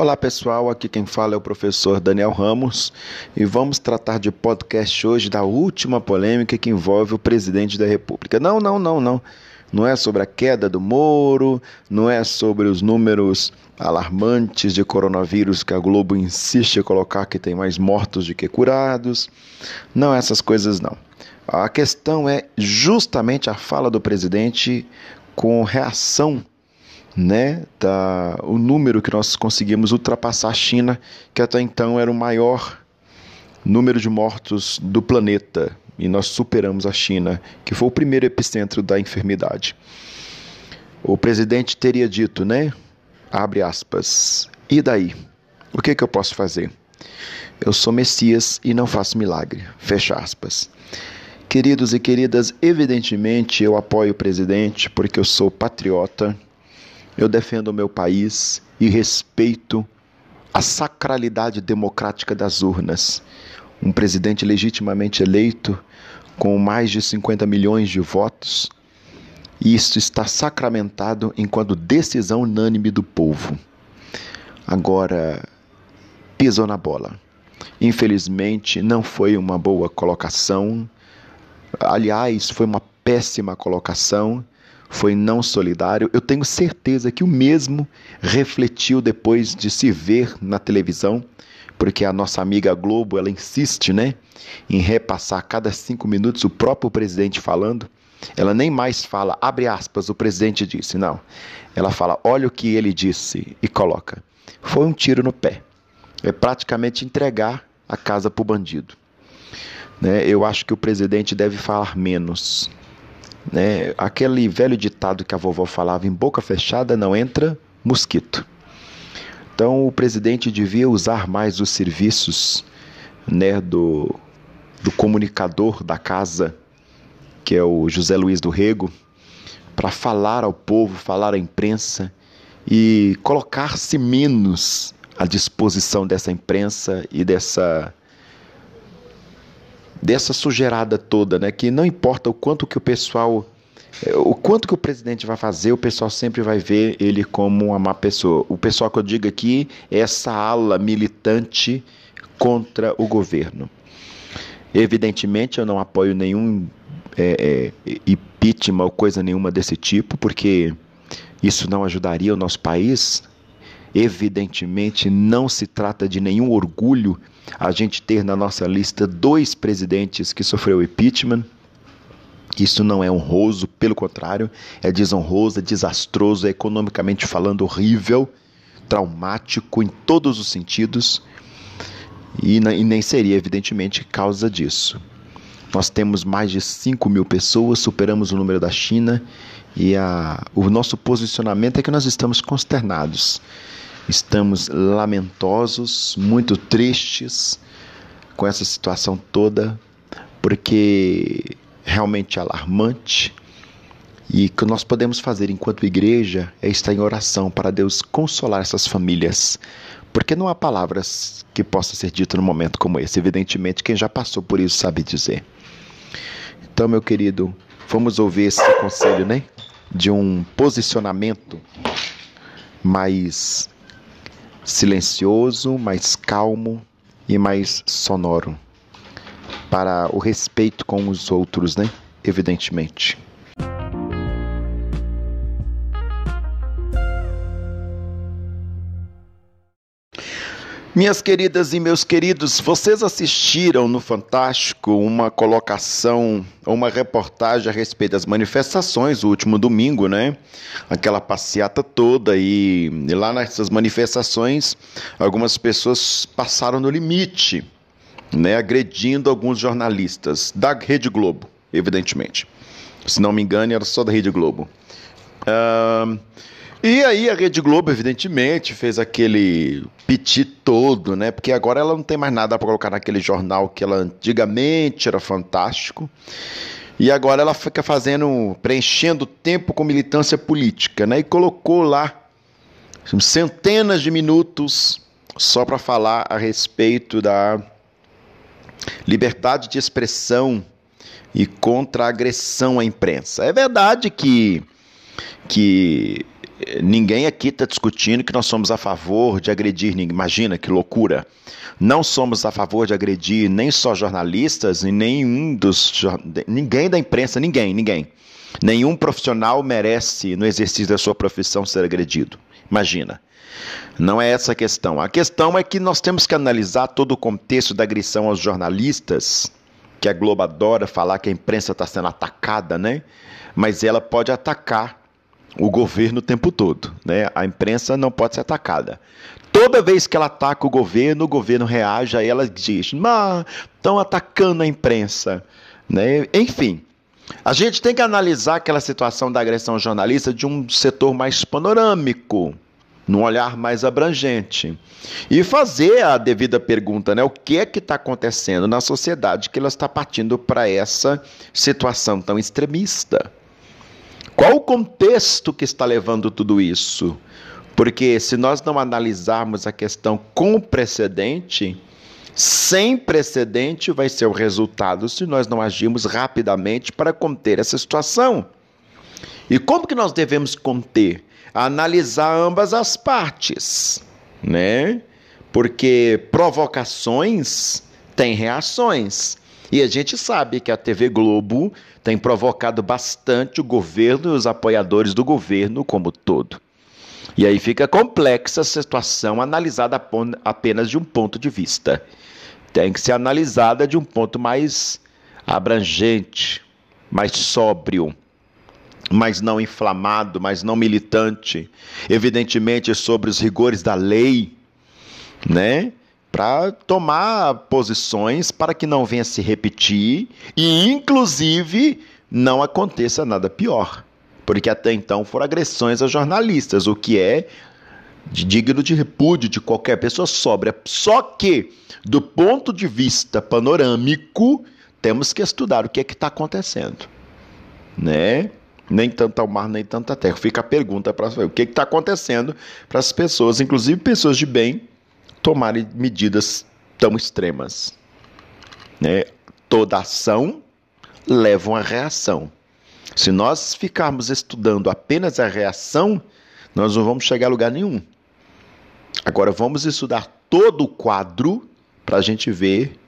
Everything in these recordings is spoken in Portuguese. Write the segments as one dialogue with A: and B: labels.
A: Olá pessoal, aqui quem fala é o professor Daniel Ramos e vamos tratar de podcast hoje da última polêmica que envolve o presidente da República. Não, não, não, não. Não é sobre a queda do Moro, não é sobre os números alarmantes de coronavírus que a Globo insiste em colocar que tem mais mortos do que curados. Não, essas coisas não. A questão é justamente a fala do presidente com reação né, da, o número que nós conseguimos ultrapassar a China, que até então era o maior número de mortos do planeta, e nós superamos a China, que foi o primeiro epicentro da enfermidade. O presidente teria dito, né? Abre aspas. E daí? O que, que eu posso fazer? Eu sou Messias e não faço milagre. Fecha aspas. Queridos e queridas, evidentemente eu apoio o presidente porque eu sou patriota eu defendo o meu país e respeito a sacralidade democrática das urnas. Um presidente legitimamente eleito, com mais de 50 milhões de votos, e isso está sacramentado enquanto decisão unânime do povo. Agora, pisou na bola. Infelizmente, não foi uma boa colocação. Aliás, foi uma péssima colocação foi não solidário. Eu tenho certeza que o mesmo refletiu depois de se ver na televisão, porque a nossa amiga Globo ela insiste, né, em repassar a cada cinco minutos o próprio presidente falando. Ela nem mais fala, abre aspas, o presidente disse, não. Ela fala, olha o que ele disse e coloca. Foi um tiro no pé. É praticamente entregar a casa para o bandido. Né? Eu acho que o presidente deve falar menos né? Aquele velho ditado que a vovó falava: em boca fechada não entra mosquito. Então o presidente devia usar mais os serviços né, do, do comunicador da casa, que é o José Luiz do Rego, para falar ao povo, falar à imprensa e colocar-se menos à disposição dessa imprensa e dessa dessa sujeirada toda, né? Que não importa o quanto que o pessoal é, o quanto que o presidente vai fazer, o pessoal sempre vai ver ele como uma má pessoa. O pessoal que eu digo aqui é essa ala militante contra o governo. Evidentemente, eu não apoio nenhum é, é, impeachment ou coisa nenhuma desse tipo, porque isso não ajudaria o nosso país. Evidentemente, não se trata de nenhum orgulho a gente ter na nossa lista dois presidentes que sofreu impeachment. Isso não é honroso, pelo contrário, é desonroso, é desastroso, é economicamente falando horrível, traumático em todos os sentidos e, e nem seria, evidentemente, causa disso. Nós temos mais de 5 mil pessoas, superamos o número da China e a, o nosso posicionamento é que nós estamos consternados. Estamos lamentosos, muito tristes com essa situação toda, porque realmente é alarmante. E o que nós podemos fazer enquanto igreja é estar em oração para Deus consolar essas famílias. Porque não há palavras que possam ser ditas num momento como esse. Evidentemente, quem já passou por isso sabe dizer. Então, meu querido, vamos ouvir esse conselho, né? De um posicionamento mais silencioso, mais calmo e mais sonoro para o respeito com os outros, né? Evidentemente. Minhas queridas e meus queridos, vocês assistiram no Fantástico uma colocação, uma reportagem a respeito das manifestações o último domingo, né? Aquela passeata toda e, e lá nessas manifestações algumas pessoas passaram no limite, né? Agredindo alguns jornalistas da Rede Globo, evidentemente. Se não me engano, era só da Rede Globo. Uh, e aí a Rede Globo, evidentemente, fez aquele piti todo, né? Porque agora ela não tem mais nada para colocar naquele jornal que ela antigamente era fantástico. E agora ela fica fazendo, preenchendo tempo com militância política, né? E colocou lá centenas de minutos só para falar a respeito da liberdade de expressão e contra a agressão à imprensa. É verdade que que Ninguém aqui está discutindo que nós somos a favor de agredir. Imagina que loucura. Não somos a favor de agredir nem só jornalistas e nenhum dos. Ninguém da imprensa, ninguém, ninguém. Nenhum profissional merece, no exercício da sua profissão, ser agredido. Imagina. Não é essa a questão. A questão é que nós temos que analisar todo o contexto da agressão aos jornalistas, que a Globo adora falar que a imprensa está sendo atacada, né? Mas ela pode atacar o governo o tempo todo. Né? A imprensa não pode ser atacada. Toda vez que ela ataca o governo, o governo reage, aí ela diz: mas estão atacando a imprensa. Né? Enfim, a gente tem que analisar aquela situação da agressão jornalista de um setor mais panorâmico, num olhar mais abrangente. E fazer a devida pergunta, né? O que é que está acontecendo na sociedade que ela está partindo para essa situação tão extremista? Qual o contexto que está levando tudo isso? Porque se nós não analisarmos a questão com precedente, sem precedente vai ser o resultado se nós não agirmos rapidamente para conter essa situação. E como que nós devemos conter? Analisar ambas as partes, né? Porque provocações têm reações. E a gente sabe que a TV Globo tem provocado bastante o governo e os apoiadores do governo como todo. E aí fica complexa a situação analisada apenas de um ponto de vista. Tem que ser analisada de um ponto mais abrangente, mais sóbrio, mais não inflamado, mais não militante, evidentemente sobre os rigores da lei, né? Para tomar posições para que não venha se repetir e, inclusive, não aconteça nada pior. Porque até então foram agressões a jornalistas, o que é digno de repúdio de qualquer pessoa sóbria. Só que, do ponto de vista panorâmico, temos que estudar o que é que está acontecendo. Né? Nem tanto ao mar, nem tanta terra. Fica a pergunta para o que está acontecendo para as pessoas, inclusive pessoas de bem, tomarem medidas tão extremas. Né? Toda ação leva uma reação. Se nós ficarmos estudando apenas a reação, nós não vamos chegar a lugar nenhum. Agora vamos estudar todo o quadro para a gente ver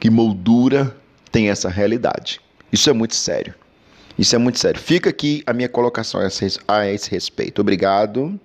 A: que moldura tem essa realidade. Isso é muito sério. Isso é muito sério. Fica aqui a minha colocação a esse respeito. Obrigado.